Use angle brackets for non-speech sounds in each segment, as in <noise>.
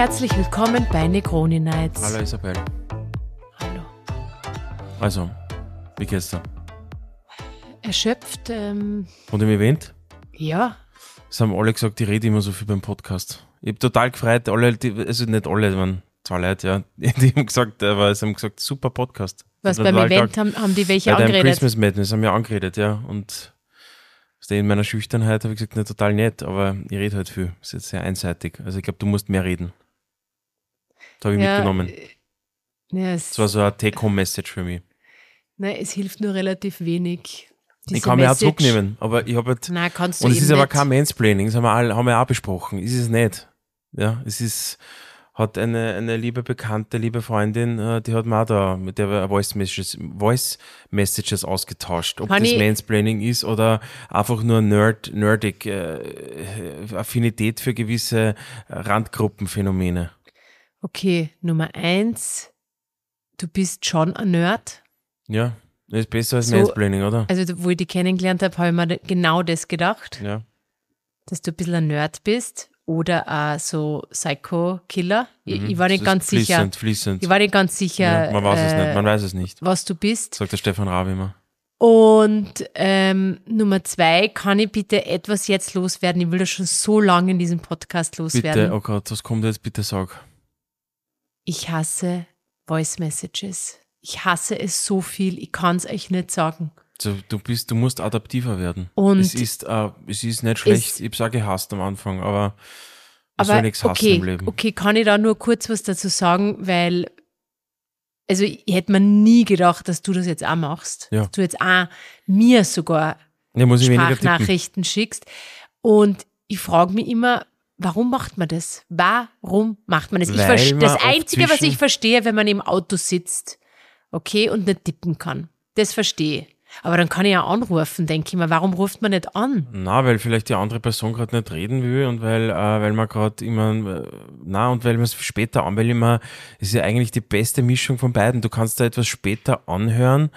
Herzlich willkommen bei Negroni Nights. Hallo Isabel. Hallo. Also, wie geht's dir? Erschöpft, ähm, Und im Event? ja. Es haben alle gesagt, die rede immer so viel beim Podcast. Ich habe total gefreut, alle, die, also nicht alle, waren zwei Leute, ja, <laughs> die haben gesagt, aber sie haben gesagt, super Podcast. Was beim Event haben, haben die welche Bei angeredet? Christmas Madness haben wir angeredet, ja. Und in meiner Schüchternheit habe ich gesagt, nicht total nett, aber ich rede halt viel. Ist jetzt sehr einseitig. Also ich glaube, du musst mehr reden. Das habe ich Ja, mitgenommen. Ja, es, Das war so eine Take-Home-Message für mich. nein, es hilft nur relativ wenig. ich kann mir auch zurücknehmen, aber ich habe halt Nein, kannst du Und es ist aber nicht. kein Mansplaining, das haben wir, all, haben wir auch besprochen. Ist es nicht. Ja, es ist, hat eine, eine liebe Bekannte, liebe Freundin, äh, die hat mir auch da, mit der Voice Messages, Voice Messages ausgetauscht. Ob Kann das Mansplaining ist oder einfach nur Nerd, nerdig, äh, Affinität für gewisse Randgruppenphänomene. Okay, Nummer eins, du bist schon ein Nerd. Ja, das ist besser als So- Mansplaining, oder? Also, wo ich dich kennengelernt habe, habe ich mir genau das gedacht, Ja. dass du ein bisschen ein Nerd bist oder auch so Psycho-Killer. Ich, Mhm. ich war nicht Das ganz ist sicher. Fließend, fließend. Ich war nicht ganz sicher, ja, man weiß es äh, nicht, man weiß es nicht, was du bist. sagt der Stefan Raab immer. Und ähm, Nummer zwei, kann ich bitte etwas jetzt loswerden? Ich will das schon so lange in diesem Podcast loswerden. Bitte, oh Gott, was kommt jetzt? Bitte sag. Ich hasse Voice Messages. Ich hasse es so viel, ich kann es euch nicht sagen. So, du bist, du musst adaptiver werden. Und es ist, äh, es ist nicht schlecht. ich auch gehasst am Anfang, aber man soll aber nichts hassen okay, im Leben. okay, kann ich da nur kurz was dazu sagen, weil also ich hätte mir nie gedacht, dass du das jetzt auch machst. Ja. Dass du jetzt auch mir sogar Ja. Sprachnachrichten schickst. Und ich frage mich immer, warum macht man das? Warum macht man das? Ich Weil man das Einzige, was ich verstehe, wenn man im Auto sitzt, okay, und nicht tippen kann. Das verstehe ich. Aber dann kann ich ja anrufen, denke ich mir, warum ruft man nicht an? Na, weil vielleicht die andere Person gerade nicht reden will und weil, äh, weil man gerade immer, äh, na, und weil man es später an, weil immer, ist ja eigentlich die beste Mischung von beiden. Du kannst da etwas später anhören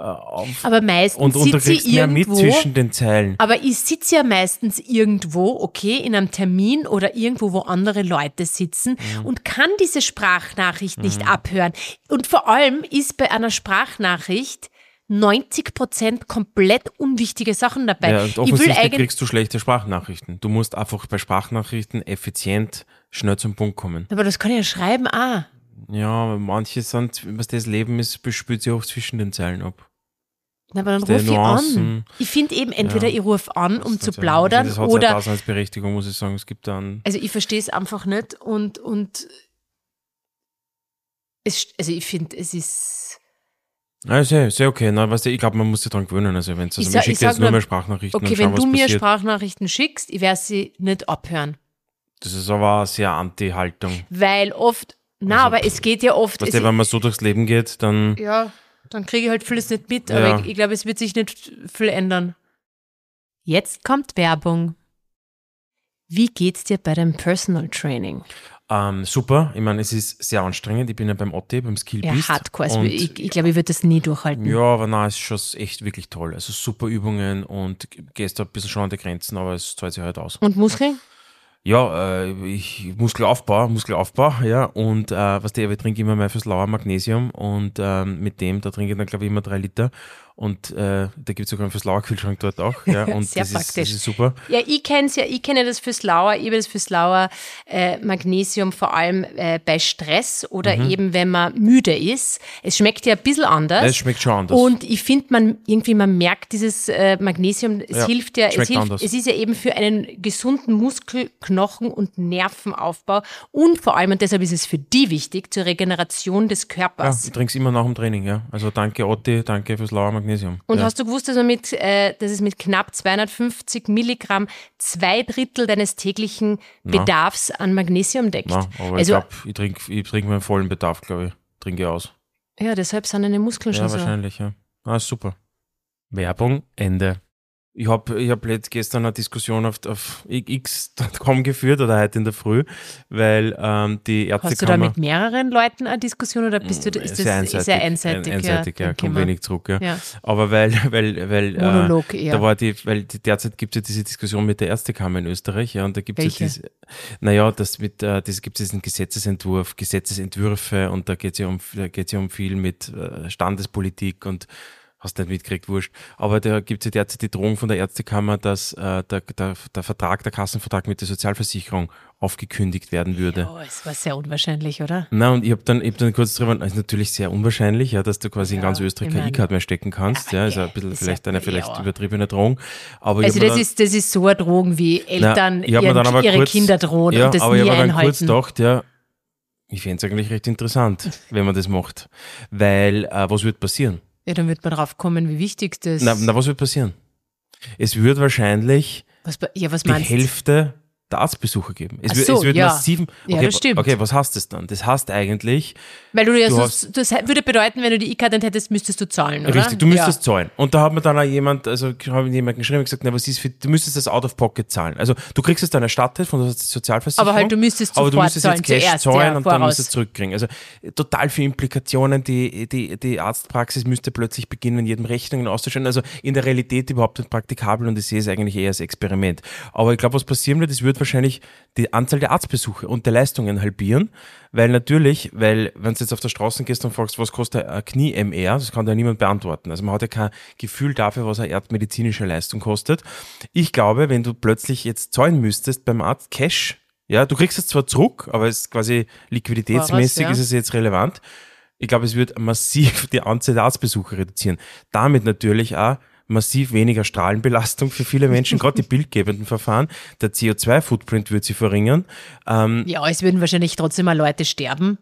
auf, Aber meistens und, und du kriegst mehr mit irgendwo. zwischen den Zeilen. Aber ich sitze ja meistens irgendwo, okay, in einem Termin oder irgendwo, wo andere Leute sitzen Mhm. und kann diese Sprachnachricht nicht abhören. Und vor allem ist bei einer Sprachnachricht 90 Prozent komplett unwichtige Sachen dabei. Ja, und ich will offensichtlich kriegst du schlechte Sprachnachrichten. Du musst einfach bei Sprachnachrichten effizient schnell zum Punkt kommen. aber das kann ich ja schreiben, ah. Ja, manche sind, was das Leben ist, spült sich auch zwischen den Zeilen ab. Na, Aber dann rufe ich an. Ich finde eben, entweder Ja. ich rufe an, um zu Das hat plaudern Das hat seine oder, Daseinsberechtigung, muss ich sagen. Es gibt dann, also ich verstehe es einfach nicht und, und es, also ich finde, es ist, ja, sehr, sehr okay. Na, weißt du, ich glaube, man muss sich dran gewöhnen. Also, wenn also Ich sag- schicke jetzt nur mehr Sprachnachrichten okay, wenn schau, was du mir passiert. Sprachnachrichten schickst, ich werde sie nicht abhören. Das ist aber eine sehr Anti-Haltung. Weil oft, na, aber es geht ja oft, Weißt du, wenn man so durchs Leben geht, dann, ja, dann kriege ich halt vieles nicht mit, Ja. aber ich, ich glaube, es wird sich nicht viel ändern. Jetzt kommt Werbung. Wie geht's dir bei deinem Personal Training? ähm, super. Ich meine, es ist sehr anstrengend. Ich bin ja beim Otte, beim Skill Ja, Beast. Hardcore. Also und ich ich glaube, ich würde das nie durchhalten. Ja, aber na, es ist schon echt wirklich toll. Also super Übungen und gehst da ein bisschen schon an die Grenzen, aber es zahlt sich halt aus. Und Muskeln? Ja, äh, ich Muskelaufbau, Muskelaufbau, ja. Und äh, was der, ich trinke immer mehr fürs Lauer Magnesium und ähm, mit dem, da trinke ich dann glaube ich immer drei Liter. Und äh, da gibt es sogar einen fürs Lauer Kühlschrank dort auch. <laughs> Ja, und Sehr das, ist, das praktisch. ist super. Ja, ich kenne es ja, ich kenne das fürs Lauer, ich habe das fürs Lauer äh, Magnesium vor allem äh, bei Stress oder eben wenn man müde ist. Es schmeckt ja ein bisschen anders. Mhm. Es schmeckt schon anders. Und ich finde, man irgendwie, man merkt dieses äh, Magnesium, es Ja, hilft ja, es, hilft, anders. es ist ja eben für einen gesunden Muskel-, Knochen- und Nervenaufbau und vor allem, und deshalb ist es für die wichtig, zur Regeneration des ja, Körpers. ich trinke es immer nach dem Training, ja. Also danke Otti, danke fürs Lauer Magnesium. Und ja. hast du gewusst, dass, man mit, äh, dass es mit knapp 250 Milligramm zwei Drittel deines täglichen Bedarfs an Magnesium deckt? Na, aber also, ich glaube, ich trinke ich trink meinen vollen Bedarf, glaube ich. Trinke ich aus. ja, deshalb sind deine Muskeln Ja, schon so. wahrscheinlich, ja. Ah, super. Werbung, Ende. Ich habe ich hab gestern eine Diskussion auf, auf x.com geführt oder heute in der Früh, weil ähm, die Ärztekammer... Hast du da mit mehreren Leuten eine Diskussion oder bist du, ist sehr das einseitig, sehr einseitig? einseitig ja, ja kommt wenig zurück. Ja. Ja. Aber weil, weil, weil, Monolog äh, eher. da war die, weil die, derzeit gibt es ja diese Diskussion mit der Ärztekammer in Österreich, ja, und da gibt es ja diese, naja, das mit, äh, das gibt es diesen Gesetzesentwurf, Gesetzesentwürfe und da geht es ja um, da geht's ja um viel mit äh, Standespolitik und hast nicht mitgekriegt, wurscht. Aber da gibt es ja derzeit die Drohung von der Ärztekammer, dass äh, der, der, der Vertrag, der Kassenvertrag mit der Sozialversicherung aufgekündigt werden würde. Oh, es war sehr unwahrscheinlich, oder? Na, und ich habe dann, ich hab dann kurz drüber, ist natürlich sehr unwahrscheinlich, ja, dass du quasi in Ja, ganz Österreich ich keine E-Card mehr stecken kannst. Ja, ist ja ein bisschen ist vielleicht eine vielleicht ja. übertriebene Drohung. Aber Also das dann, ist, das ist so eine Drohung, wie Eltern mir ihren, ihre kurz- Kinder drohen ja, und das aber nie ich habe dann einhalten. kurz gedacht, ja, ich fände es eigentlich recht interessant, wenn man das macht. <laughs> Weil, äh, was wird passieren? Ja, dann wird man drauf kommen, wie wichtig das Na, na, was wird passieren? Es wird wahrscheinlich was, Ja, was die meinst? Hälfte der Arztbesucher geben. Es, so, es wird ja. massiven. Ja, Okay, das stimmt. okay, was heißt das dann? Das heißt eigentlich, Weil du ja Du das würde bedeuten, wenn du die E-Card nicht hättest, müsstest du zahlen, oder? Richtig, du müsstest Ja. zahlen. Und da hat mir dann auch jemand, also habe ich jemanden geschrieben und gesagt, na, was ist für, du müsstest das out of pocket zahlen. Also du kriegst es dann erstattet von der Sozialversicherung. Aber halt, du müsstest aber du müsstest jetzt Cash zuerst, zahlen ja, und dann voraus. musst du es zurückkriegen. Also total viele Implikationen. Die, die, die Arztpraxis müsste plötzlich beginnen, jedem Rechnungen auszustellen. Also in der Realität überhaupt nicht praktikabel und ich sehe es eigentlich eher als Experiment. Aber ich glaube, was passieren wird, es wird wahrscheinlich die Anzahl der Arztbesuche und der Leistungen halbieren, weil natürlich, weil wenn du jetzt auf der Straße gehst und fragst, was kostet ein Knie-MR, das kann dir niemand beantworten. Also man hat ja kein Gefühl dafür, was eine erdmedizinische Leistung kostet. Ich glaube, wenn du plötzlich jetzt zahlen müsstest beim Arzt Cash, ja, du kriegst es zwar zurück, aber es ist quasi liquiditätsmäßig Voraus, ja. ist es jetzt relevant. Ich glaube, es wird massiv die Anzahl der Arztbesuche reduzieren. Damit natürlich auch massiv weniger Strahlenbelastung für viele Menschen, gerade die bildgebenden Verfahren. Der CO2-Footprint wird sie verringern. Ähm, Ja, es würden wahrscheinlich trotzdem mal Leute sterben.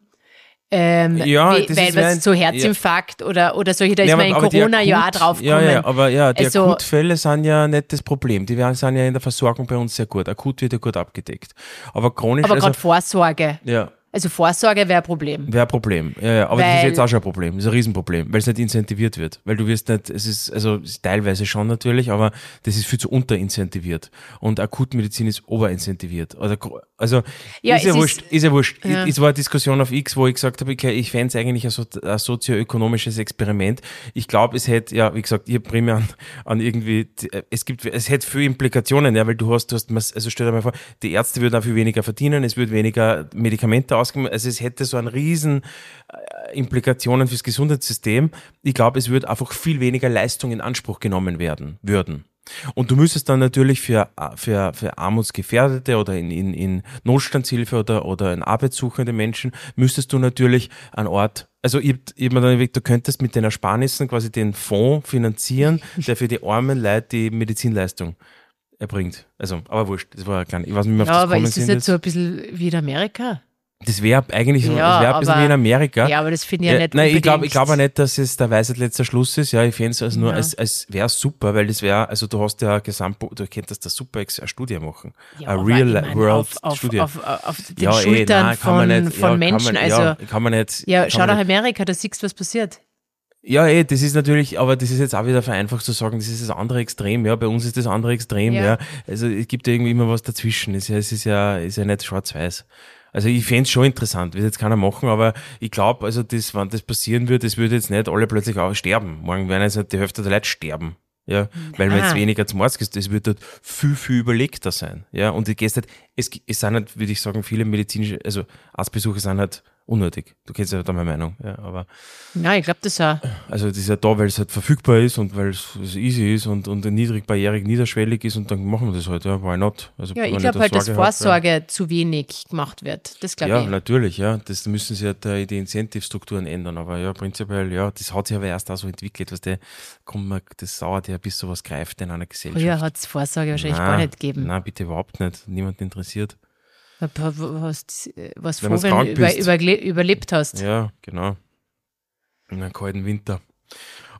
Ähm, Ja, weil ist was so Herzinfarkt oder, oder solche, da ist Ja, man in Corona ja drauf Ja, ja, aber ja, die Also- Akutfälle sind ja nicht das Problem. Die werden- sind ja in der Versorgung bei uns sehr gut. Akut wird ja gut abgedeckt. Aber chronisch, Aber also, gerade Vorsorge. ja, Also Vorsorge wäre ein Problem. wäre ein Problem. Ja, ja, aber das ist Weil- jetzt auch schon ein Problem. Das ist ein Riesenproblem, weil es nicht incentiviert wird. Weil du wirst nicht, es ist, also teilweise schon natürlich, aber das ist viel zu unterincentiviert. Und Akutmedizin ist oberincentiviert. Also, also Ja, ist, ja wurscht, ist- ist ja wurscht. Ja. Es war eine Diskussion auf X, wo ich gesagt habe, okay, ich fände es eigentlich ein, so, ein sozioökonomisches Experiment. Ich glaube, es hätte, ja, wie gesagt, ich habe primär an, an irgendwie, es gibt, es hätte viele Implikationen, ja, weil du hast, du hast, also stell dir mal vor, die Ärzte würden auch viel weniger verdienen, es würde weniger Medikamente ausgegeben, also es hätte so einen riesen äh, Implikationen fürs Gesundheitssystem. Ich glaube, es würde einfach viel weniger Leistung in Anspruch genommen werden, würden. Und du müsstest dann natürlich für, für, für Armutsgefährdete oder in, in, in Notstandshilfe oder, oder in arbeitssuchende Menschen, müsstest du natürlich einen Ort, also ich, ich mir dann überlegt, du könntest mit den Ersparnissen quasi den Fonds finanzieren, der für die armen Leute die Medizinleistung erbringt. Also, aber wurscht, das war gar nicht, ich weiß nicht mehr, auf Ja, das aber ist das sind. nicht so ein bisschen wie in Amerika? Das wäre eigentlich so, Ja, das wäre ein bisschen aber- wie in Amerika. Ja, aber das finde ich ja, nicht nein, ich glaube ich glaube auch nicht, dass es der Weisheit letzter Schluss ist. Ja, ich fände es also nur, Ja. als, als wäre super, weil das wäre, also du hast ja Gesamt, du könntest da super eine Studie machen. Ja, eine Real ich mein, World auf, Studie. Auf, auf, auf den ja, Schultern nein, kann von, nicht, von ja, Menschen. Man, also, ja, kann man nicht. ja, schau nach Amerika, da siehst du, was passiert. Ja, eh, das ist natürlich, aber das ist jetzt auch wieder vereinfacht zu sagen, das ist das andere Extrem, ja, bei uns ist das andere Extrem, ja. Ja. Also es gibt ja irgendwie immer was dazwischen. Es ist ja, es ist ja, ist ja nicht schwarz-weiß. Also ich fände es schon interessant, wird jetzt keiner machen, aber ich glaube, also das, wenn das passieren würde, es würde jetzt nicht alle plötzlich auch sterben. Morgen werden jetzt nicht die Hälfte der Leute sterben. Ja, weil man Ah. jetzt weniger zum Arzt geht, das wird dort viel, viel überlegter sein. Ja, und ich gehst halt, es, es sind halt, würde ich sagen, viele medizinische, also Arztbesuche sind halt unnötig. Du kennst ja da meine Meinung, ja, aber Ja, ich glaube das auch. also das ist ja da, weil es halt verfügbar ist und weil es easy ist und, und niedrig barrierig, niederschwellig ist und dann machen wir das halt, ja, why not? Also, Ja, ich glaube halt, dass Sorge hat, Vorsorge zu wenig gemacht wird. Das Ja, glaube ja ich. natürlich, ja. Das müssen sie ja die, die Incentive-Strukturen ändern, aber ja, prinzipiell, ja, das hat sich aber erst auch so entwickelt, was der kommt man, das dauert ja, bis sowas greift in einer Gesellschaft. Früher hat es Vorsorge wahrscheinlich Nein, gar nicht gegeben. Nein, bitte überhaupt nicht. Niemand interessiert. Hast, was Wenn froh, wenn du über, überlebt hast. Ja, genau. In einem kalten Winter.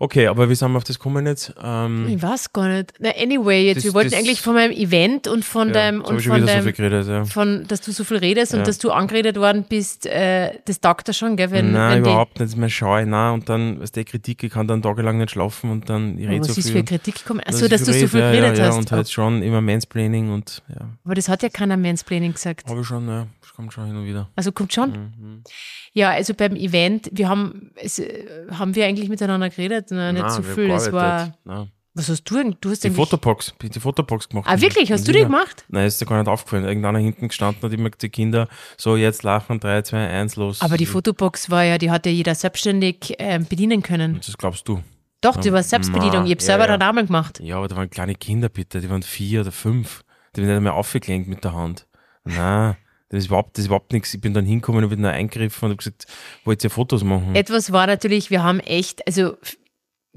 Okay, aber wie sind wir auf das gekommen jetzt? Ähm, Ich weiß gar nicht. Na, anyway, jetzt, Das- wir wollten das- eigentlich von meinem Event und von ja, deinem, und von wieder so deinem, viel geredet, ja. von, dass du so viel redest Ja. und dass du angeredet worden bist, äh, das taugt da schon, gell? Wenn, Nein, wenn die- überhaupt nicht. Das ist mir scheu. Nein, und dann, was der Kritik, ich kann dann tagelang nicht schlafen und dann, ich rede was so ist viel. für Kritik gekommen? dass Achso, ich dass du so viel ja, geredet ja, ja, hast. und halt schon immer Mansplaining und ja, Aber das hat ja keiner Mansplaining gesagt. habe ich schon, ja, das kommt schon hin und wieder. Also kommt schon. Mhm. Ja, also beim Event, wir haben, es, äh, haben wir eigentlich miteinander geredet? Nicht Nein, wir haben viel. Es war. Nein. was hast du eigentlich? Du hast Die Fotobox, die Fotobox gemacht. Ah, wirklich? Hast du die Ja. gemacht? Nein, ist dir gar nicht aufgefallen. Irgendeiner hinten gestanden hat immer die Kinder so jetzt lachen, 3, 2, 1, los. Aber die Fotobox war ja, die hat ja jeder selbstständig ähm, bedienen können. Das glaubst du. Doch, die war Selbstbedienung. Ich habe ja, selber ja. den Namen gemacht. Ja, aber da waren kleine Kinder bitte, die waren vier oder fünf. Die haben nicht einmal aufgeklinkt mit der Hand. Nein, das ist überhaupt, das ist überhaupt nichts. Ich bin dann hingekommen und bin da eingegriffen und habe gesagt, wollt ihr Fotos machen? Etwas war natürlich, wir haben echt, also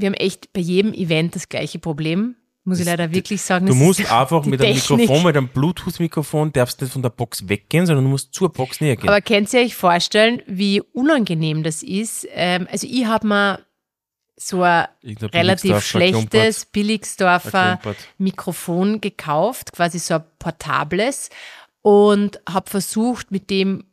wir haben echt bei jedem Event das gleiche Problem. Muss ich leider wirklich sagen. Du musst einfach mit einem Technik. Mikrofon, mit einem Bluetooth-Mikrofon, darfst nicht von der Box weggehen, sondern du musst zur Box näher gehen. Aber könnt ihr euch vorstellen, wie unangenehm das ist? Ähm, also ich habe mir so ein relativ schlechtes Billigsdorfer. Mikrofon gekauft, quasi so ein portables und habe versucht mit dem,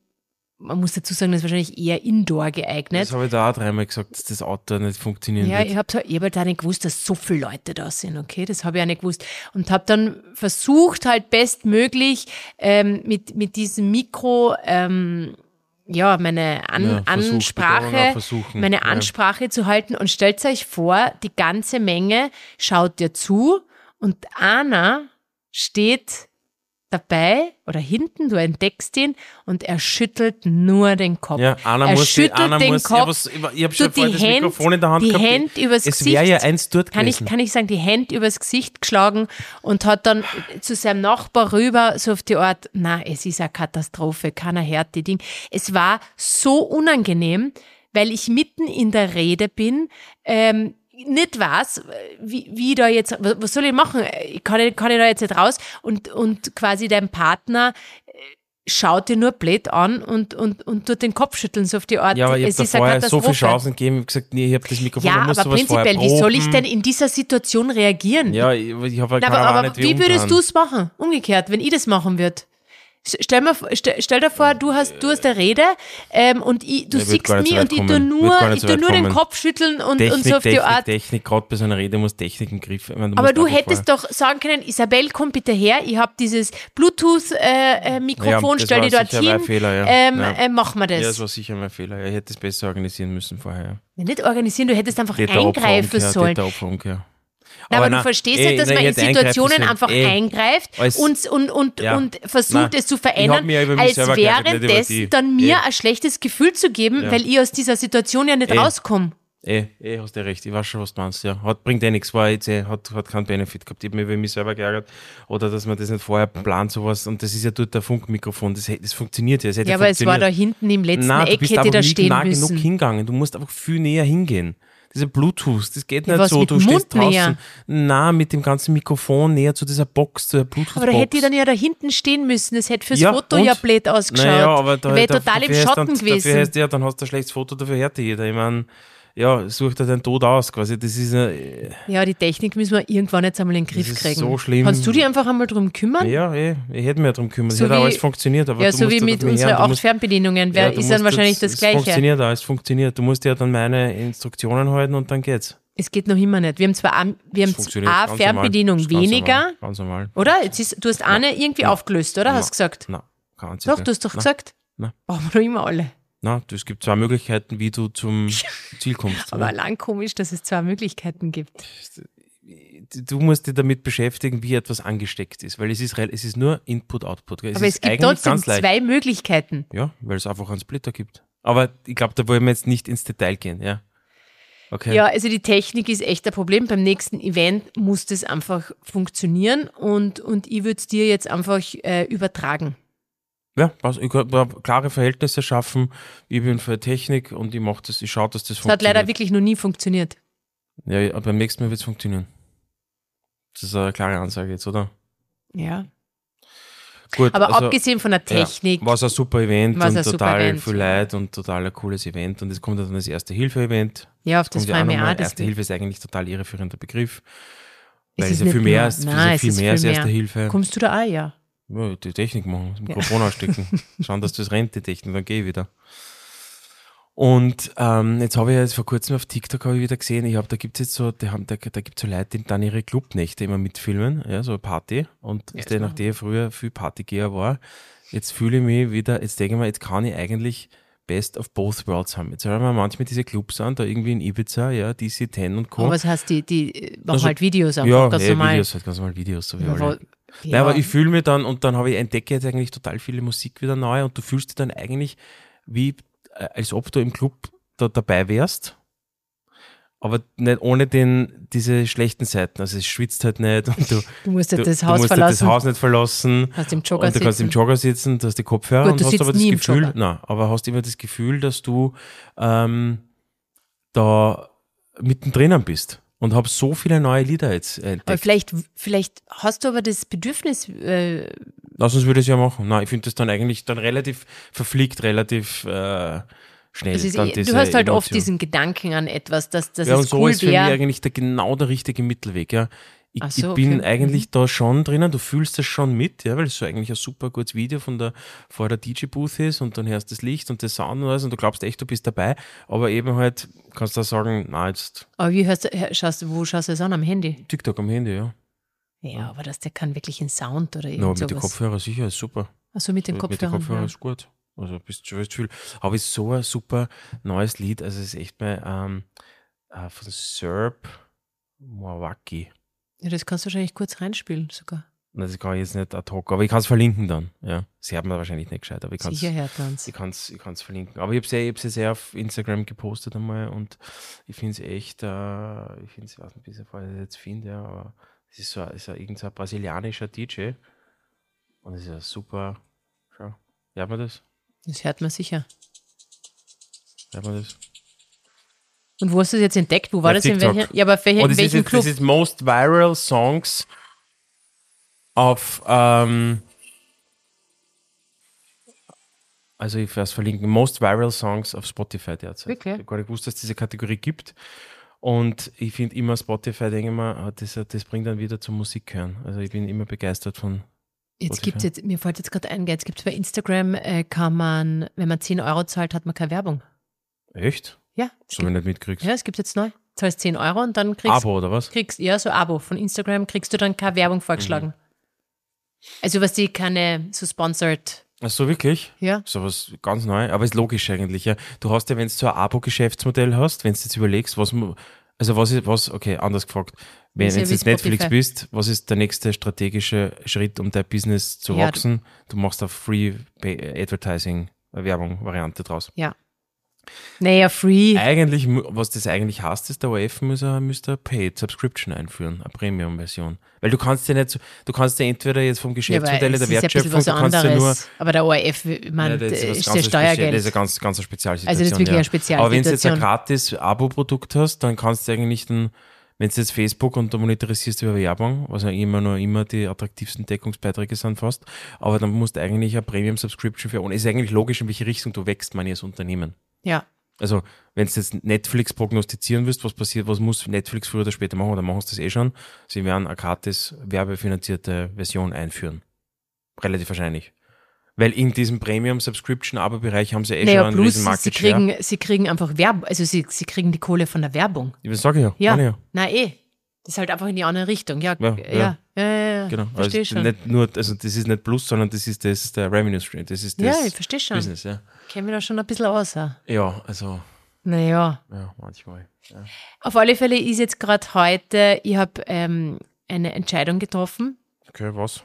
man muss dazu sagen, das ist wahrscheinlich eher indoor geeignet. Das habe ich da auch dreimal gesagt, dass das Auto nicht funktionieren Ja, wird. ich habe hab halt auch nicht gewusst, dass so viele Leute da sind, okay? Das habe ich auch nicht gewusst. Und habe dann versucht, halt bestmöglich ähm, mit, mit diesem Mikro ähm, ja, meine An Ja, versuch, Ansprache, meine ja. Ansprache zu halten. Und stellt euch vor, die ganze Menge schaut dir zu und einer steht dabei oder hinten, du entdeckst ihn und er schüttelt nur den Kopf. Ja, einer er muss, schüttelt einer den muss, Kopf. ja, was, ich habe schon vorher das Hand- Mikrofon in der Hand die gehabt. Hand übers es Gesicht. wäre ja eins dort kann ich, kann ich sagen, die Hände übers Gesicht geschlagen und hat dann zu seinem Nachbar rüber, so auf die Art, na, es ist eine Katastrophe, keiner hört die Ding. Es war so unangenehm, weil ich mitten in der Rede bin, ähm, nicht weiß, wie, wie da jetzt, was was soll ich machen? Ich kann, ich- kann ich da jetzt nicht raus? Und, und quasi dein Partner äh, schaut dir nur blöd an und, und, und tut den Kopf schütteln, so auf die Art. ja, aber ich es habe vorher so viele. Chancen gegeben. Ich habe gesagt, nee, ich habe das Mikrofon, Ja, aber prinzipiell, wie soll ich denn in dieser Situation reagieren? Ja, ich, ich habe halt keine aber, aber wie würdest du es machen? Umgekehrt, wenn ich das machen würde. Stell, mir, vor- stell, stell dir vor, du hast, du hast eine Rede ähm, und ich, du Ja, siehst so mich weit und ich tue nur, so nur den. Kopf schütteln und, Technik, und so auf die Technik, Art. Technik, gerade bei so einer Rede muss Technik im Griff. Meine, du Aber du hättest doch sagen können, Isabel, komm bitte her, ich habe dieses Bluetooth-Mikrofon, Ja, das stell war dich dort sicher mein hin, Fehler, ja. ähm, Ja. äh, machen wir das. Ja, das war sicher mein Fehler. Ich hätte es besser organisieren müssen vorher. Ja, nicht organisieren, du hättest einfach Täter-Opfer-Umkehr, eingreifen sollen. Täter-Opfer-Umkehr. Na, aber, du na, verstehst eh, nicht, dass na, man in Situationen einfach Eh. eingreift Als- und, und, und, Ja. und versucht Nein, es zu verändern, als währenddessen die. dann mir Eh. ein schlechtes Gefühl zu geben, Ja. weil ich aus dieser Situation ja nicht Eh. rauskomme. Eh, eh, hast du recht. Ich weiß schon, was du meinst. Ja. Hat, bringt eh nichts. War jetzt eh, hat, hat keinen Benefit gehabt. Ich habe mich über mich selber geärgert. Oder dass man das nicht vorher plant, sowas. Und das ist ja dort der Funkmikrofon. Das, das funktioniert ja. Das Ja, aber es war da hinten im letzten Nein, du Eck, bist hätte aber ich da nicht stehen nah müssen. genug hingegangen. Du musst einfach viel näher hingehen. Diese Bluetooth, das geht nicht so. Du dem stehst Mund draußen. näher? Na, mit dem ganzen Mikrofon näher zu dieser Box, zu der Bluetooth-Box. aber da hätte ich dann ja da hinten stehen müssen. Es hätte fürs Ja, Foto und? ja blöd ausgeschaut. Naja, aber da, Wäre total im Schatten dann, Dafür gewesen. heißt, ja, dann hast du ein schlechtes Foto, dafür hört jeder. Ich meine, ja, such dir den Tod aus, quasi. Das ist eine, Ja, die Technik müssen wir irgendwann jetzt einmal in den Griff kriegen. so schlimm. Kannst du dich einfach einmal drum kümmern? ja, eh, ich hätte mir darum kümmern. So hätte auch wie- alles funktioniert, aber Ja, du so musst wie ja mit unseren acht musst- Fernbedienungen. Wer ja, ist dann wahrscheinlich jetzt- das Gleiche. Es funktioniert auch, es funktioniert. Du musst ja dann meine Instruktionen halten und dann geht's. Es geht noch immer nicht. Wir haben zwar wir Das haben ganz Fernbedienung. Ganz weniger, Normal, ganz normal. oder? Jetzt ist, du hast eine irgendwie aufgelöst, oder? Ja. Hast du gesagt? Nein, einzige. Doch, du hast doch gesagt. Nein. Brauchen wir doch immer alle. Nein, es gibt zwei Möglichkeiten, wie du zum <laughs> Ziel kommst. Aber allein komisch, dass es zwei Möglichkeiten gibt. du musst dich damit beschäftigen, wie etwas angesteckt ist, weil es ist, es ist nur Input-Output. Aber es gibt trotzdem ganz leicht. zwei Möglichkeiten. Ja, weil es einfach einen Splitter gibt. Aber ich glaube, da wollen wir jetzt nicht ins Detail gehen, ja. Okay. Ja, also die Technik ist echt ein Problem. Beim nächsten Event muss das einfach funktionieren und, und ich würde es dir jetzt einfach äh, übertragen. Ja, also ich kann klare Verhältnisse schaffen. Ich bin für Technik und ich mache das, ich schaue, dass das Das hat funktioniert. leider wirklich noch nie funktioniert. ja, ja, beim nächsten Mal wird es funktionieren. Das ist eine klare Ansage jetzt, oder? Ja. Gut, Aber also, abgesehen von der Technik, Ja, war es ein super Event und total Event, viel ja. Leid und total ein cooles Event. Und es kommt dann das Erste-Hilfe-Event. ja, auf das ja freue ich auch. Das Erste Hilfe ist eigentlich total irreführender Begriff. Es Weil ist es ja nicht viel mehr ist, es ist ja viel ist mehr als viel Erste mehr. Hilfe. Kommst du da auch, ja? Ja, die Technik machen, das Mikrofon ausstecken. <laughs> Schauen, dass das rennt, die Technik, dann gehe ich wieder. Und ähm, jetzt habe ich jetzt vor kurzem auf TikTok habe ich wieder gesehen, ich habe, da gibt es jetzt so, die haben, da, da gibt es so Leute, die dann ihre Clubnächte immer mitfilmen, ja, so eine Party. Und Ja, ja, ist nachdem ich früher viel Partygeher war, jetzt fühle ich mich wieder, jetzt denke ich mir, jetzt kann ich eigentlich Best of both worlds haben. Jetzt hören wir manchmal diese Clubs an, da irgendwie in Ibiza, ja, DC10 und Co. Aber was heißt, die, die machen Also, halt Videos einfach ja, ganz eh, normal. Videos, halt ganz normal Videos, so wie alle. Ja, Ja, aber ich fühle mich dann und dann habe ich entdecke jetzt eigentlich total viele Musik wieder neu und du fühlst dich dann eigentlich wie, äh, als ob du im Club da dabei wärst, aber nicht ohne den, diese schlechten Seiten. Also es schwitzt halt nicht und du, <laughs> du musst du, halt das du Haus musst halt das Haus nicht verlassen. hast im Jogger und du kannst im sitzen. Jogger sitzen, du hast die Kopfhörer Gut, du und hast aber das Gefühl, na, aber hast immer das Gefühl, dass du ähm, da mittendrin bist und habe so viele neue Lieder jetzt Aber entdeckt. vielleicht, vielleicht hast du aber das Bedürfnis, äh, Lass uns würde es ja machen. Nein, ich finde das dann eigentlich dann relativ verfliegt, relativ äh, schnell. es ist du hast halt oft Emotion. diesen Gedanken an etwas, dass, dass Ja, und so cool ist für mich wäre. eigentlich der, genau der richtige Mittelweg. Ja. Ich, so, ich bin okay. Mhm. eigentlich da schon drinnen, du fühlst das schon mit, ja, weil es so eigentlich ein super gutes Video von der, vor der DJ-Booth ist und dann hörst du das Licht und das Sound und alles und du glaubst echt, du bist dabei, aber eben halt kannst du sagen, na jetzt Aber wie hörst du, schaust, du- wo schaust du es an? Am Handy? TikTok am Handy, ja. Ja, aber dass der kann wirklich einen Sound oder Na, irgend mit den. Kopfhörern sicher, ist super. Achso, mit den mit, mit den Kopfhörern. Kopfhörern ja. ist gut. Also bist schon bist viel. Aber ist so ein super neues Lied. Also es ist echt mal ähm, äh, von Serb Mwawaki. ja, das kannst du wahrscheinlich kurz reinspielen sogar. Das kann ich jetzt nicht ad hoc, aber ich kann es verlinken dann. Ja, sie haben mir wahrscheinlich nicht gescheit, aber ich kann es Sicher hört man's. ich kann's, ich verlinken. Aber ich habe es ja, ich ja sehr auf Instagram gepostet einmal und ich finde es echt, äh, ich finde es, ich weiß nicht, wie ich es jetzt finde, ja, aber es ist so, es ist ja irgendein brasilianischer DJ und es ist ja super. Schau, hört man das? Das hört man sicher. Hört man das? Und wo hast du das jetzt entdeckt? Wo war Bei das? In welcher, ja, aber auf welche, Und in das ist, welchem jetzt, Club? das ist Most Viral Songs auf, ähm, also ich werde es verlinken, Most Viral Songs auf Spotify derzeit. Wirklich? Ich habe gar nicht gewusst, dass es diese Kategorie gibt. Und ich finde immer Spotify, denke ich mal, ah, das, das bringt dann wieder zum Musik hören. Also ich bin immer begeistert von. Jetzt Spotify. gibt's jetzt, mir fällt jetzt gerade ein, jetzt gibt es bei Instagram, äh, kann man, wenn man 10 Euro zahlt, hat man keine Werbung. Echt? Ja, es habe gibt, ich nicht mitgekriegt. ja, es gibt jetzt neu. Zahlst 10 Euro und dann kriegst Abo oder was? kriegst, ja, so Abo von Instagram, kriegst du dann keine Werbung vorgeschlagen. Mhm. Also was die keine so sponsored, Ach so, wirklich? ja. So was ganz neu, aber ist logisch eigentlich, ja. Du hast ja, wenn du so ein Abo-Geschäftsmodell hast, wenn du jetzt überlegst, was, mu- also was ist, was, okay, anders gefragt, wenn Ist du jetzt Netflix Spotify. bist, was ist der nächste strategische Schritt, um dein Business zu Ja, wachsen? Du machst eine Free Advertising, eine Werbung-Variante draus. Ja. Naja, free. Eigentlich, was das eigentlich heißt, ist, der eine, müsste eine Paid Subscription einführen, eine Premium-Version. Weil du kannst ja nicht, so- du kannst ja entweder jetzt vom Ja, Geschäftsmodell es der ist ja bisschen Wertschöpfung, was du kannst ja nur anderes. aber der ORF, meine, Ja, das ist, was ja Steuergeld. Das ist eine ganz, ganz Spezialsituation. Also das ist wirklich ja. eine Aber wenn du jetzt ein Spezialsituation. gratis Abo-Produkt hast, dann kannst du eigentlich dann, wenn du jetzt Facebook und du monetarisierst über Werbung, was ja immer nur immer die attraktivsten Deckungsbeiträge sind fast, aber dann musst du eigentlich eine Premium-Subscription für, und ist eigentlich logisch, in welche Richtung du wächst, man als Unternehmen. Ja. Also, wenn du jetzt Netflix prognostizieren willst, was passiert, was muss Netflix früher oder später machen, oder machen sie das eh schon, sie werden eine gratis werbefinanzierte Version einführen. Relativ wahrscheinlich. Weil in diesem Premium-Subscription-Abo-Bereich haben sie eh Naja, schon einen plus riesen sie Market Share. kriegen, sie kriegen einfach Werbung, also sie, sie kriegen die Kohle von der Werbung. Das sage ich ja. Ja, ja. na eh. Das ist halt einfach in die andere Richtung. Ja, Ja, ja, ja. ja, ja, ja, ja. Genau. Also schon. Nicht nur, also das ist nicht Plus, sondern das ist das, der Revenue Stream. Das ist ja, das ich verstehe schon. Business, ja. Kennen wir da schon ein bisschen aus. Ja, also, Naja. ja, manchmal. Ja. Auf alle Fälle ist jetzt gerade heute, ich habe ähm, eine Entscheidung getroffen Okay, was?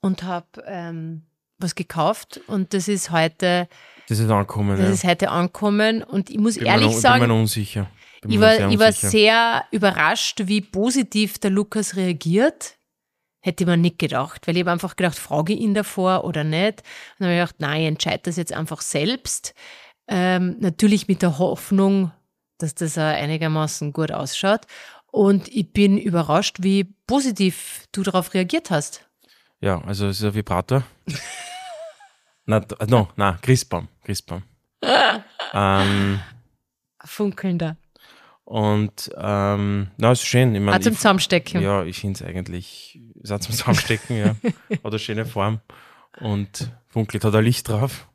und habe ähm, was gekauft und das ist heute, Das ist angekommen, das ja. ist heute angekommen und ich muss bin ehrlich mir sagen, bin mir unsicher. Bin Ich war, ich war sehr überrascht, wie positiv der Lukas reagiert. Hätte man nicht gedacht, weil ich habe einfach gedacht, frage ich ihn davor oder nicht. Und dann habe ich gedacht, nein, ich entscheide das jetzt einfach selbst. Ähm, natürlich mit der Hoffnung, dass das einigermaßen gut ausschaut. Und ich bin überrascht, wie positiv du darauf reagiert hast. Ja, also es ist ein Vibrator. <laughs> na, d- no, na, Christbaum. Christbaum. <laughs> ähm, Funkelnder. und ähm, na, ist schön. Ich Ah, mein, zum ich, Zusammenstecken. ja, ich finde es eigentlich, auch zum Zusammenstecken, ja. <laughs> Hat eine schöne Form und funkelt, hat ein Licht drauf.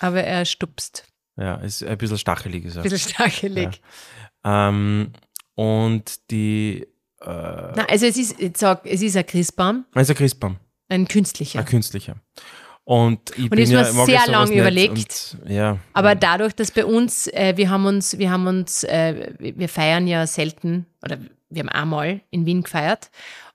Aber er stupst. Ja, ist ein bisschen stachelig. Ist er. Ein bisschen stachelig. Ähm, und die, äh, Na, also es ist, ich sag, es ist ein Christbaum, ist ein Christbaum, ein künstlicher. ein künstlicher. Und ich Und bin ja, sehr ja sowas lang nicht überlegt. Und, ja, Aber dadurch, dass bei uns, äh, wir haben uns, wir haben uns, äh, wir feiern ja selten, oder wir haben einmal in Wien gefeiert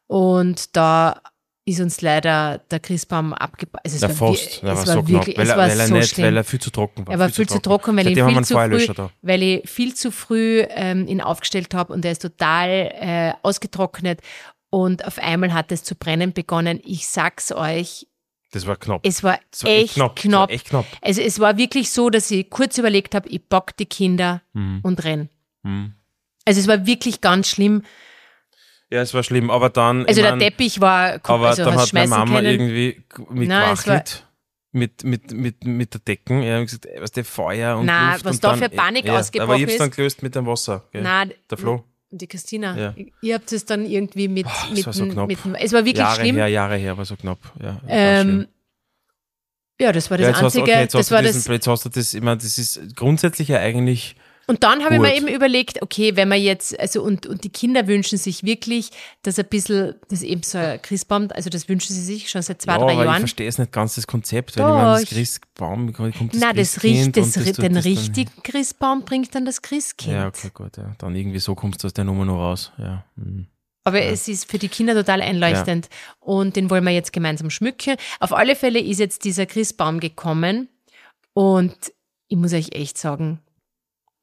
und da ist uns leider der Christbaum abgebaut. Also es der war, wir- der es war so knapp, wirklich, weil, es er, weil, er so nicht, schlimm. weil er viel zu trocken war. Er war viel zu trocken, weil ich viel zu früh, weil ich viel zu früh ähm, ihn aufgestellt habe und er ist total äh, ausgetrocknet und auf einmal hat es zu brennen begonnen. Ich sag's euch, Das war knapp. es war, Das war echt knapp. Das war echt knapp. Also es war wirklich so, dass ich kurz überlegt habe, ich bock die Kinder Mhm. und renn. Mhm. Also es war wirklich ganz schlimm. Ja, es war schlimm, aber dann. Also der mein, Teppich war, Aber also dann hat meine Mama können. irgendwie mit Nein, war- mit, mit, mit, mit der Decken. Ja, gesagt, ey, was der Feuer und Nein, Luft was und da dann, für Panik ja, ausgebrochen Aber ich hab's ist. dann gelöst mit dem Wasser. Gell? Nein, Der Flo. und die Christina, Ja. ihr- habt es dann irgendwie mit, es mit, war so knapp. mit es war wirklich Jahre schlimm. her, Jahre her, aber so knapp. Ja. Ähm, ja, das war das ja, jetzt hast, Einzige. okay, das war diesen, das, jetzt hast du das, ich meine, das ist grundsätzlich ja eigentlich, und dann habe ich mir eben überlegt, okay, wenn man jetzt, also und, und die Kinder wünschen sich wirklich, dass ein bisschen, das eben so ein Christbaum, also das wünschen sie sich schon seit zwei, ja, drei aber ich Jahren. verstehe es nicht ganz, das Konzept, weil ich meine, das Doch. Christbaum, kommt das Na, das Christkind das, das tut den das dann- richtigen Christbaum bringt dann das Christkind. Ja, okay, gut, ja. Dann irgendwie so kommst du aus der Nummer noch raus, ja. Mhm. Aber es ist für die Kinder total einleuchtend und den wollen wir jetzt gemeinsam schmücken. Auf alle Fälle ist jetzt dieser Christbaum gekommen und ich muss euch echt sagen,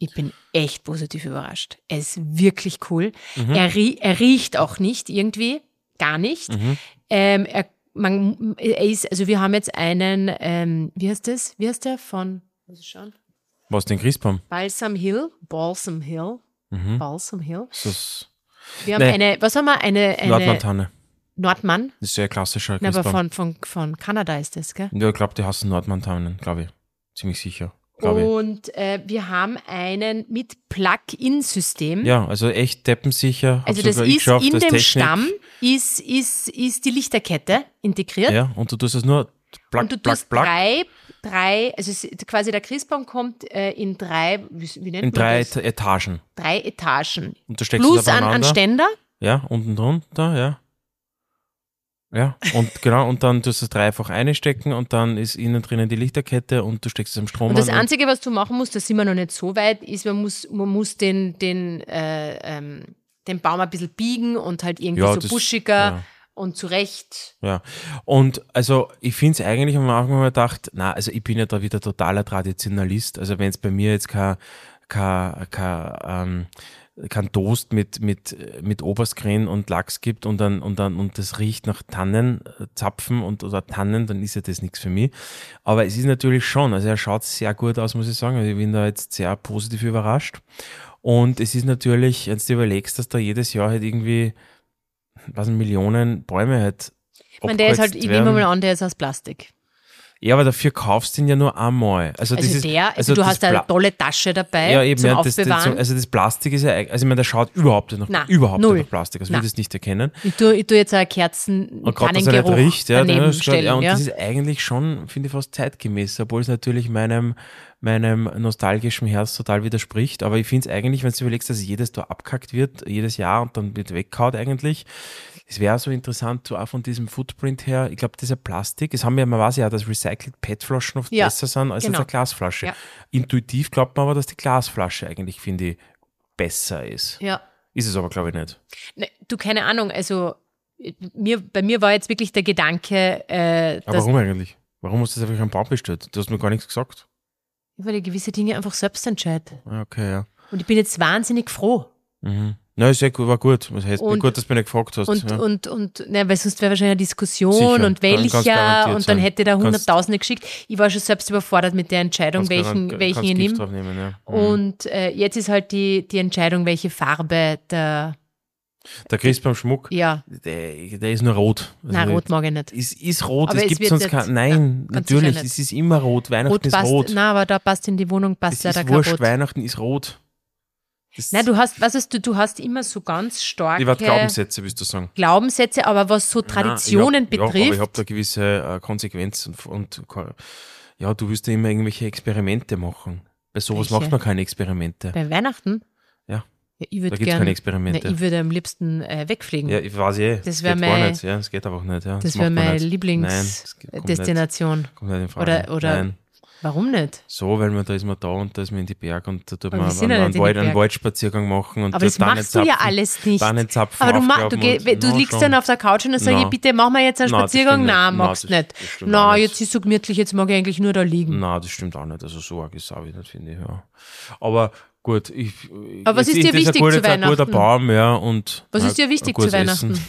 ich bin echt positiv überrascht. Er ist wirklich cool. Er, rie er riecht auch nicht irgendwie, gar nicht. Mhm. Ähm, er, man, er ist, also wir haben jetzt einen, ähm, wie heißt das? Wie heißt der von, muss ich schauen? Was, den Christbaum? Balsam Hill? Balsam Hill? Mhm. Balsam Hill? Das Wir haben Nee. eine, was haben wir? Eine, eine Nordmantanne. Nordmann? Das ist ein klassischer Na, aber Christbaum. von, von, von Kanada ist das, gell? Ja, ich glaube, die hassen Nordmantanen, glaube ich. Ziemlich sicher. Und äh, wir haben einen mit Plug-in-System. Ja, also echt deppensicher. Hab also das ist in dem Technik. Stamm ist, ist, ist die Lichterkette integriert. Ja, und du tust es nur plug, und du plug, tust plug, drei, drei, also quasi der Christbaum kommt äh, in drei, wie, wie nennt in man drei das? Eta- Etagen. drei Etagen. Und du steckst Plus es an, an. Ständer. Ja, unten drunter, ja. Ja, und genau, und dann tust du es dreifach einstecken und dann ist innen drinnen die Lichterkette und du steckst es am Strom Und das an. Einzige, was du machen musst, da sind wir noch nicht so weit, ist, man muss, man muss den, den, äh, ähm, den Baum ein bisschen biegen und halt irgendwie Ja, so das- buschiger ja. und zurecht. Ja, und also ich finde es eigentlich am Anfang mal gedacht, na, also ich bin ja da wieder totaler Traditionalist. Also wenn es bei mir jetzt kein, kein, kein, ähm, kein Toast mit, mit, mit Oberskren und Lachs gibt und dann, und dann, und das riecht nach Tannenzapfen und oder Tannen, dann ist ja das nichts für mich. Aber es ist natürlich schon, also er schaut sehr gut aus, muss ich sagen. Also ich bin da jetzt sehr positiv überrascht. Und es ist natürlich, wenn du dir überlegst, dass da jedes Jahr halt irgendwie, was Millionen Bäume halt Ich meine, der ist halt, ich nehme mal an, der ist aus Plastik. Ja, aber dafür kaufst du ihn ja nur einmal. Also, Also dieses, der, also, du das hast eine tolle Tasche dabei ja, eben, zum ja, das, das, also das Plastik ist ja, also ich meine, der schaut überhaupt nicht nach, Na, überhaupt null. nach Plastik, das Na. würde ich nicht erkennen. ich, tue, ich tue jetzt auch Kerzen Und gerade, dass er nicht riecht, ja, daneben das stellen. ja, und ja. das ist eigentlich schon, finde ich, fast zeitgemäß, obwohl es natürlich meinem, meinem nostalgischen Herz total widerspricht. Aber ich finde es eigentlich, wenn du überlegst, dass jedes Tor abkackt wird, jedes Jahr und dann wird weggehaut eigentlich. Es wäre so interessant, so auch von diesem Footprint her, ich glaube, dieser Plastik, es haben ja, man weiß ja, dass recycelt PET-Flaschen oft Ja, besser sind als genau. eine Glasflasche. Ja. Intuitiv glaubt man aber, dass die Glasflasche eigentlich, finde ich, besser ist. ja. Ist es aber, glaube ich, nicht. Ne, du, keine Ahnung, also mir, bei mir war jetzt wirklich der Gedanke, äh, Aber warum eigentlich? Warum hast du das einfach am Baum bestellt? Du hast mir gar nichts gesagt. weil ich gewisse Dinge einfach selbst entscheide. Ah, Okay, ja. Und ich bin jetzt wahnsinnig froh. Mhm. Na, ist ja gut, war gut. Was heißt, Und- gut, dass du mich nicht gefragt hast. Und, ja. und, und ne, weil sonst wäre wahrscheinlich eine Diskussion Sicher, und welcher und dann hätte Kannst- Hunderttausende geschickt. Ich war schon selbst überfordert mit der Entscheidung, welchen, welchen ich nehme. nehmen, ja. Mhm. Und äh, jetzt ist halt die, die Entscheidung, welche Farbe der, Der Chris beim Schmuck, Ja, der, der ist nur rot. Also nein, rot mag ich nicht. Ist, ist rot, Aber es es gibt sonst kein. Nein, sicher natürlich, es ist immer rot. Weihnachten Rot ist passt, rot. nein, aber da passt in die Wohnung, passt es ja ist da kein wurscht, Rot. Weihnachten ist rot. Das, Nein, du hast, was ist du, du hast immer so ganz starke Wort Glaubenssätze, willst du sagen? Glaubenssätze, aber was so Traditionen Nein, ich hab, betrifft, Ja, aber ich habe da gewisse äh, Konsequenzen und, und ja, du willst ja immer irgendwelche Experimente machen. Bei sowas Welche? macht man keine Experimente. bei Weihnachten, Ja. ja ich Da würde gibt es gerne, keine Experimente. ich würde am liebsten äh, wegfliegen. ja, ich weiß eh. Das wär geht gar mein- nicht. Ja, das geht einfach nicht. Ja, das macht wäre meine das kommt. Lieblingsdestination. Kommt nicht in Frage. Oder- oder- Nein. Warum nicht? So, weil man da ist man da und da ist man in die Berge und da tut man einen, ja einen, Wald, einen. Waldspaziergang machen und Aber das da machst du ja Zapfen- alles nicht. Zapfen Aber du, ma, du, geh, du Na, liegst schon. dann auf der Couch und dann sage ich, bitte mach mal jetzt einen das Spaziergang. Nein, machst das- nicht. das nicht. jetzt ist so gemütlich, jetzt mag ich eigentlich nur da liegen. Nein, das stimmt auch nicht. Also so arg ist es auch nicht, finde ich. Ja. Aber gut, ich. Aber was ist dir wichtig ein guter, zu Ein guter Weihnachten? Baum, ja. Und, Was ist dir wichtig zu Weihnachten? Essen.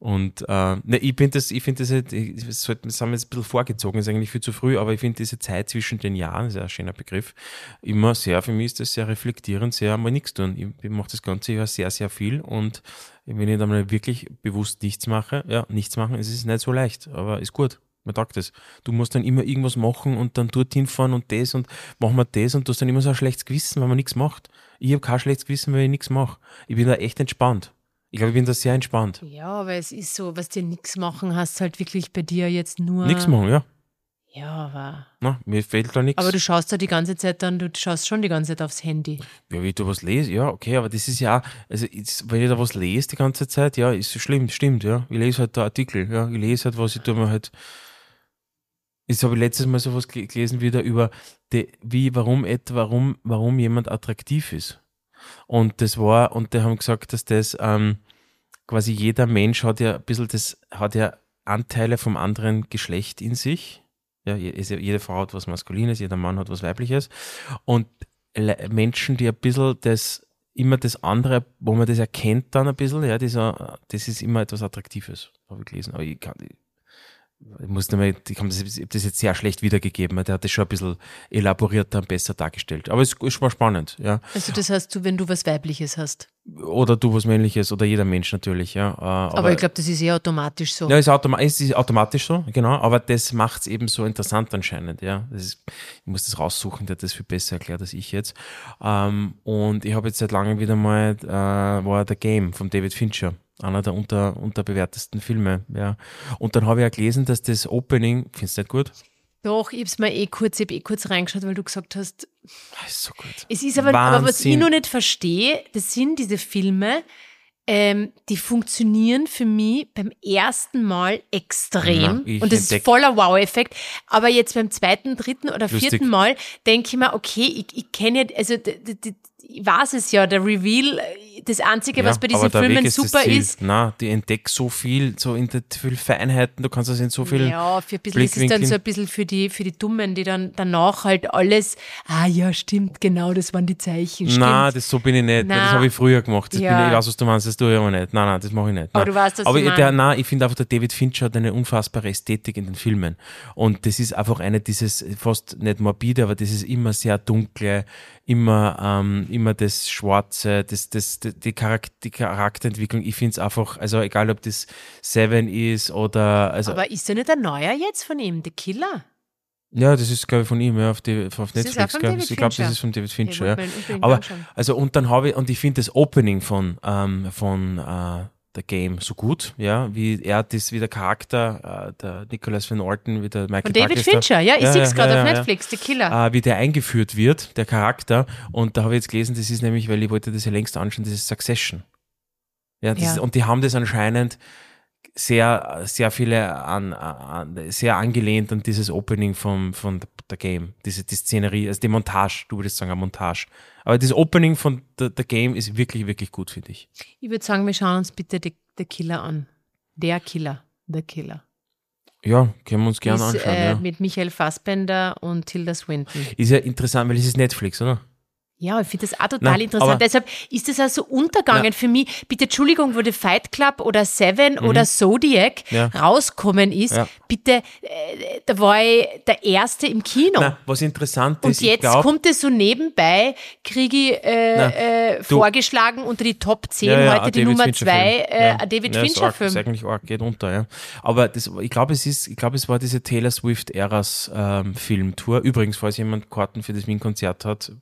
Und äh, ne, ich finde das, ich finde das, halt- das, sollte- das haben wir jetzt ein bisschen vorgezogen, ist eigentlich viel zu früh, aber ich finde diese Zeit zwischen den Jahren, ist ja ein schöner Begriff, immer sehr, für mich ist das sehr reflektierend, sehr mal nichts tun. Ich, ich mache das ganze Jahr sehr, sehr viel und wenn ich dann mal wirklich bewusst nichts mache, ja, nichts machen, es ist nicht so leicht, aber ist gut. Man taugt das. Du musst dann immer irgendwas machen und dann dorthin fahren und das und machen wir das und du hast dann immer so ein schlechtes Gewissen, wenn man nichts macht. Ich habe kein schlechtes Gewissen, wenn ich nichts mache. Ich bin da echt entspannt. Ich glaube, ich bin da sehr entspannt. Ja, aber es ist so, was dir nichts machen, hast halt wirklich bei dir jetzt nur. Nichts machen, ja. Ja, aber. Na, mir fehlt da nichts. Aber du schaust da die ganze Zeit dann, du schaust schon die ganze Zeit aufs Handy. Ja, wie ich da was lese, ja, okay, aber das ist ja, also jetzt, wenn ich da was lese die ganze Zeit, ja, ist schlimm, stimmt, ja. Ich lese halt da Artikel, ja, ich lese halt was, ich tue mir halt. Jetzt habe ich letztes Mal sowas gel- gelesen wieder über, die, wie, warum, et, warum, warum jemand attraktiv ist. Und das war, und die haben gesagt, dass das ähm, quasi jeder Mensch hat ja ein bisschen das, hat ja Anteile vom anderen Geschlecht in sich. Ja, jede Frau hat was Maskulines, jeder Mann hat was Weibliches. Und Menschen, die ein bisschen das, immer das andere, wo man das erkennt dann ein bisschen, ja, das ist immer etwas Attraktives, habe ich gelesen. Aber ich kann, ich, muss nicht mehr, ich habe das, hab das jetzt sehr schlecht wiedergegeben, der hat das schon ein bisschen elaborierter und besser dargestellt. Aber es, es war spannend, ja. Also, das heißt, du, wenn du was Weibliches hast. Oder du was Männliches oder jeder Mensch natürlich, ja. Äh, Aber, Aber, ich glaube, das ist eh automatisch so. ja, ist automa es ist automatisch so, genau, aber das macht es eben so interessant anscheinend, ja. Ist, ich muss das raussuchen, der hat das viel besser erklärt als ich jetzt. Ähm, und ich habe jetzt seit langem wieder mal, äh, war The Game von David Fincher, einer der unter, unterbewertesten Filme, ja. Und dann habe ich ja gelesen, dass das Opening, findest du nicht gut? Doch, ich hab's mal eh kurz, ich eh kurz reingeschaut, weil du gesagt hast, Ah, ist so gut. Es ist aber, aber was ich noch nicht verstehe, das sind diese Filme, ähm, die funktionieren für mich beim ersten Mal extrem. Ich und das ist entdeck- voller Wow-Effekt. Aber jetzt beim zweiten, dritten oder Lustig. vierten Mal denke ich mir, okay, ich, ich kenne ja, also ich weiß es ja, der Reveal, das Einzige, was bei aber diesen Filmen ist super ist, Na, die entdeckt so viel, so in der viel Feinheiten, du kannst das in so viel. Ja, für ein bisschen ist es dann so ein bisschen für die, für die Dummen, die dann danach halt alles, ah ja, stimmt, genau, das waren die Zeichen, stimmt. Nein, das so bin ich nicht. Na. Das habe ich früher gemacht. Das Ja. bin ich, ich weiß, was du meinst, das tue ich aber nicht. Nein, nein, das mache ich nicht. Aber nein. du weißt, was aber ich der, nein, ich finde einfach, der David Fincher hat eine unfassbare Ästhetik in den Filmen. Und das ist einfach eine dieses, fast nicht morbide, aber das ist immer sehr dunkle, immer, ähm, immer das Schwarze, das, das, die, die, Charakter, die Charakterentwicklung. Ich finde es einfach, also egal ob das Seven ist oder, also, Aber ist der nicht ein neuer jetzt von ihm, The Killer? ja, das ist, glaube ich, von ihm, ja, auf, die, auf Das Netflix. David ich glaube, das ist von David Fincher, ja. unbedingt Aber, also, und dann habe ich, und ich finde das Opening von, ähm, von äh, The Game so gut, ja, wie er das, wie der Charakter, äh, der Nicholas Van Orton, wie der Michael Von David Douglas da- Fincher, ja, ich Ja, sehe ja, es gerade ja, auf ja, Netflix, The Killer. äh, wie der eingeführt wird, der Charakter. Und da habe ich jetzt gelesen, das ist nämlich, weil ich wollte das ja längst anschauen, das ist Succession. Ja, das Ja. Ist, und die haben das anscheinend sehr, sehr viele an, an sehr angelehnt an dieses Opening vom, von der Game, diese die Szenerie, also die Montage, du würdest sagen, eine Montage. Aber das Opening von der, der Game ist wirklich, wirklich gut, finde ich. Ich würde sagen, wir schauen uns bitte The, The Killer an. Der Killer, The Killer. Ja, können wir uns gerne ist, anschauen. äh, ja. Mit Michael Fassbender und Tilda Swinton. Ist ja interessant, weil es ist Netflix, oder? Ja, ich finde das auch total Nein, interessant. Deshalb ist das auch so untergegangen für mich. Bitte Entschuldigung, wo der Fight Club oder Seven oder Zodiac Mhm. Ja. rauskommen ist, Ja. bitte, äh, da war ich der Erste im Kino. Na, was interessant Und ist, jetzt ich glaube, kommt es so nebenbei, kriege ich äh, äh, vorgeschlagen unter die Top 10 heute die Nummer 2, äh, ein David ja, ist Fincher arg, Film. Ist eigentlich arg, geht unter, ja. Aber das, ich glaube, es ist, ich glaube, es war diese Taylor Swift Eras ähm, Filmtour. Übrigens, falls jemand Karten für das Wien-Konzert hat,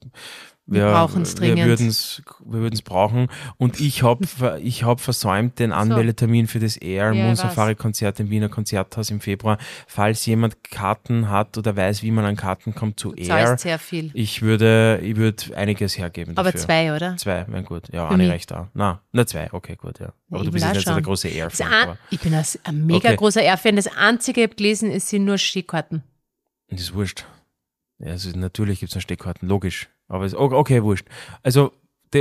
wir, wir dringend. würden es wir würden's brauchen. Und ich habe ich hab versäumt den Anmeldetermin für das Air Ja, Safari Konzert im Wiener Konzerthaus im Februar. Falls jemand Karten hat oder weiß, wie man an Karten kommt zu Air, Zahlst sehr viel. ich würde, ich würde einiges hergeben. Aber dafür. zwei, oder? Zwei, wären gut. Ja, Anni recht da. Na, na zwei, okay, gut, ja. Aber ich du bist jetzt auch nicht so der große aber ich bin ein, mega Okay. großer Air-Fan. Das Einzige, ich habe gelesen, es sind nur Skikarten. Das ist wurscht. Ja, also natürlich gibt es noch Steckkarten, logisch. Aber es, okay, wurscht. Also,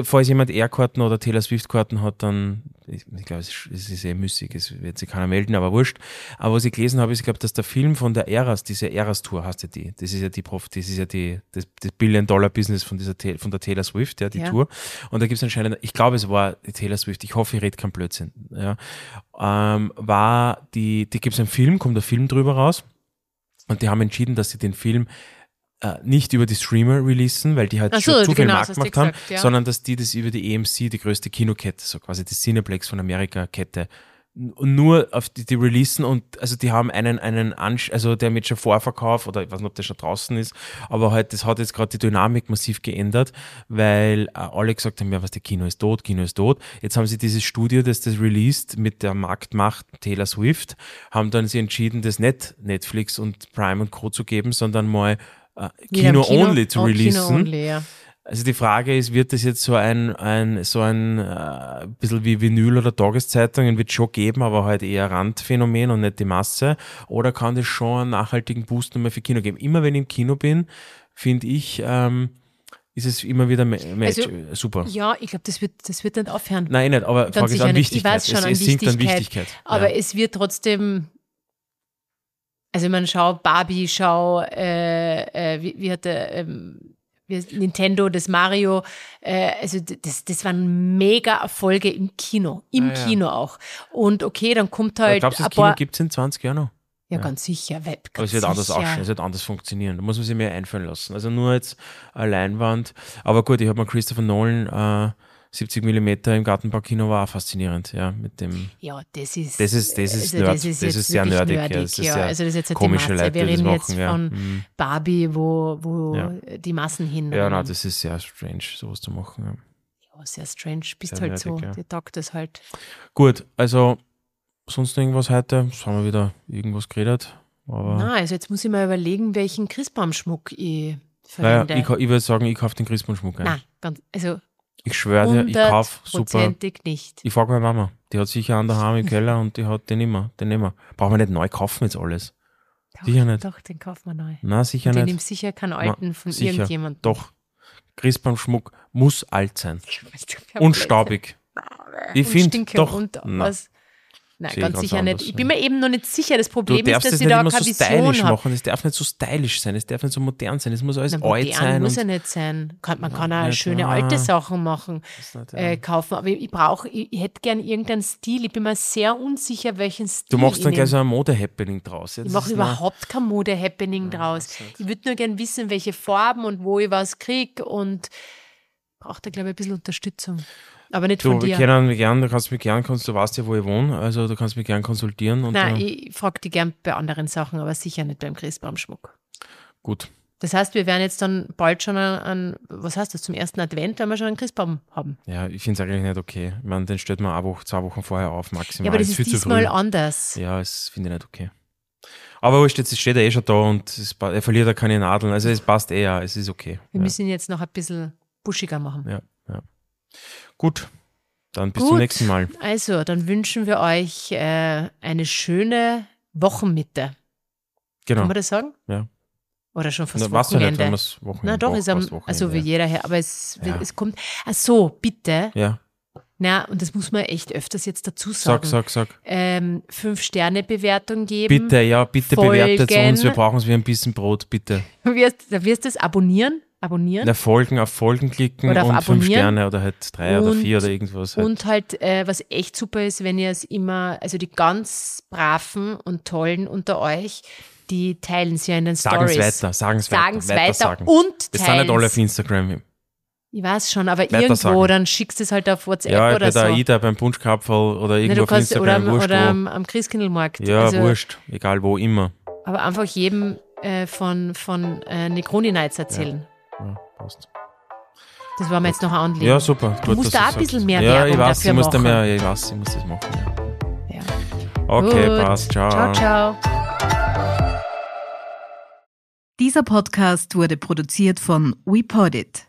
falls jemand Air-Karten oder Taylor Swift-Karten hat, dann, ich, ich glaube, es, ist- es ist eh müßig, es wird sich keiner melden, aber wurscht. Aber was ich gelesen habe, ist, ich glaube, dass der Film von der Eras, diese Eras-Tour heißt ja die, das ist ja die Prof, das ist ja die, das, das Billion-Dollar-Business von dieser, von der Taylor Swift, ja, die Ja. Tour. Und da gibt es anscheinend, ich glaube, es war die Taylor Swift, ich hoffe, ich rede keinen Blödsinn, ja, ähm, war die, die gibt es einen Film, kommt der Film drüber raus. Und die haben entschieden, dass sie den Film äh, nicht über die Streamer releasen, weil die halt so, schon zu viel genau, Markt hast du gemacht haben, gesagt, ja. sondern dass die das über die EMC, die größte Kinokette, so quasi die Cineplex von Amerika Kette, n- und nur auf die, die releasen und also die haben einen, einen Ansch also der mit schon Vorverkauf oder ich weiß nicht, ob der schon draußen ist, aber halt, das hat jetzt gerade die Dynamik massiv geändert, weil äh, alle gesagt haben, ja, was, der Kino ist tot, Kino ist tot. Jetzt haben sie dieses Studio, das das released mit der Marktmacht Taylor Swift, haben dann sie entschieden, das nicht Netflix und Prime und Co. zu geben, sondern mal äh, im Kino, only zu releasen. Kino only, ja. Also die Frage ist, wird das jetzt so ein, ein so ein äh, bisschen wie Vinyl oder Tageszeitungen wird schon geben, aber halt eher Randphänomen und nicht die Masse? Oder kann das schon einen nachhaltigen Boost nochmal für Kino geben? Immer wenn ich im Kino bin, finde ich, ähm, ist es immer wieder Ma Match, Also, super. Ja, ich glaube, das wird, das wird nicht aufhören. Nein, nicht, aber Frage ist an nicht. Ich Wichtigkeit. weiß schon es, an es sinkt an Wichtigkeit, Wichtigkeit. Aber ja. es wird trotzdem. Also man schau Barbie, schau, äh, äh, wie, wie hat der ähm, Nintendo, das Mario, äh, also das, das waren mega Erfolge im Kino, im Ah, ja. Kino auch. Und okay, dann kommt halt glaubst du, das Kino gibt es in 20 Jahren noch? ja, ganz sicher, Web, Aber ganz es wird anders ausschauen, es wird anders funktionieren. Da muss man sich mehr einfallen lassen. Also nur jetzt eine Leinwand. Aber gut, ich habe mal Christopher Nolan, äh, 70 mm im Gartenbaukino war auch faszinierend, ja, mit dem. Ja, das ist. Das ist, das ist also Nerd, das ist, das ist sehr nerdig, nerdig, ja, das ist sehr also das ist jetzt komische Masse. Leute, Wir reden jetzt ja. von Mhm. Barbie, wo, wo Ja. die Massen hin. Ja, nein, das ist sehr strange, sowas zu machen. Ja. Sehr strange. Bist Sehr halt so, nerdig, ja. dir taugt das halt. Gut, also sonst irgendwas heute? Jetzt haben wir wieder irgendwas geredet. Aber Na, also jetzt muss ich mal überlegen, welchen Christbaumschmuck ich naja, verwende. ich, ka- ich würde sagen, ich kaufe den Christbaumschmuck ein. Nein, ganz, also Ich schwöre dir, ich kaufe super. nicht. Ich frage meine Mama, die hat sicher einen daheim im Keller und die hat den immer, den immer. Brauchen wir nicht neu kaufen jetzt alles? Doch, Sicher nicht. Doch, den kaufen wir neu. Na, sicher den nicht. nimmt sicher keinen alten von sicher. irgendjemandem. Doch. Christbaumschmuck muss alt sein. Und staubig. Ich finde, doch. Und na. Nein, Sehe ganz sicher nicht. Ich ja. bin mir eben noch nicht sicher. Das Problem ist, dass das ich da keine so Vision habe. machen. Es darf nicht so stylisch sein. Es darf nicht so modern sein. Es muss alles Na, alt sein. muss ja nicht sein. Kann, man Ja, kann auch schöne ah. alte Sachen machen, ja. äh, kaufen. Aber ich, ich brauche, ich, ich hätte gern irgendeinen Stil. Ich bin mir sehr unsicher, welchen Stil Du machst dann ich gleich so ein Mode-Happening draus. Jetzt Ich mache überhaupt kein Mode-Happening draus. Ich würde nur gern wissen, welche Farben und wo ich was kriege und brauche da, glaube ich, ein bisschen Unterstützung. Aber nicht Du, von wir dir. können mich gern, du kannst mich gern, du weißt ja, wo ich wohne, also du kannst mich gern konsultieren. Und Nein, ich frage die gern bei anderen Sachen, aber sicher nicht beim Christbaumschmuck. gut. Das heißt, wir werden jetzt dann bald schon an, was heißt das, zum ersten Advent, wenn wir schon einen Christbaum haben. Ja, ich finde es eigentlich nicht okay. Ich meine, den stellt man eine Woche, zwei Wochen vorher auf, maximal. Ja, aber das ist zu diesmal anders. Ja, das finde ich nicht okay. Aber wurscht, jetzt steht er eh schon da und es, er verliert ja keine Nadeln. Also es passt eh, ja, es ist okay. Wir Ja. müssen ihn jetzt noch ein bisschen buschiger machen. Ja, ja. Gut, dann bis Gut. zum nächsten Mal. Also, dann wünschen wir euch äh, eine schöne Wochenmitte. Genau. Kann man das sagen? Ja. Oder schon fast Na, nicht, Wochenende? wir es Wochenende Na doch, Woche- ist am, Wochenende, also wie jeder her, aber es, Ja. es kommt. Ach so, bitte. Ja, Na, und das muss man echt öfters jetzt dazu sag, sagen. sag, sag. Ähm, Fünf-Sterne-Bewertung geben. Bitte, ja, bitte bewertet uns. Wir brauchen es wie ein bisschen Brot, bitte. Du <laughs> wirst, da wirst du es abonnieren. Abonnieren. Na, Folgen auf Folgen klicken Oder auf und fünf abonnieren. Sterne oder halt drei oder Und- vier oder irgendwas. Halt. Und halt, äh, was echt super ist, wenn ihr es immer, also die ganz braven und tollen unter euch, die teilen es ja in den sagen es Stories. weiter, sagen es weiter. Sagen es weiter sagen. und Wir sind nicht alle auf teilen Instagram. Ich weiß schon, aber Weiter irgendwo, sagen. dann schickst du es halt auf WhatsApp Ja, oder bei so. der AIDA, beim Punschkapferl oder irgendwo du auf kannst, oder Instagram, am, wurscht oder wo. am, am Christkindlmarkt. Ja, also, wurscht, egal wo, immer. Aber einfach jedem äh, von, von äh, Negroni Nights erzählen. Ja, passt. Das war mir jetzt noch ein Anliegen. Ja, super. Du musst dass da ein sagst. bisschen mehr Ja, Werbung ich weiß, dafür ich muss da machen. mehr, ja, ich weiß, ich muss das machen. Ja. Ja. Okay, Gut. passt, Ciao, ciao. Dieser Podcast wurde produziert von WePodit.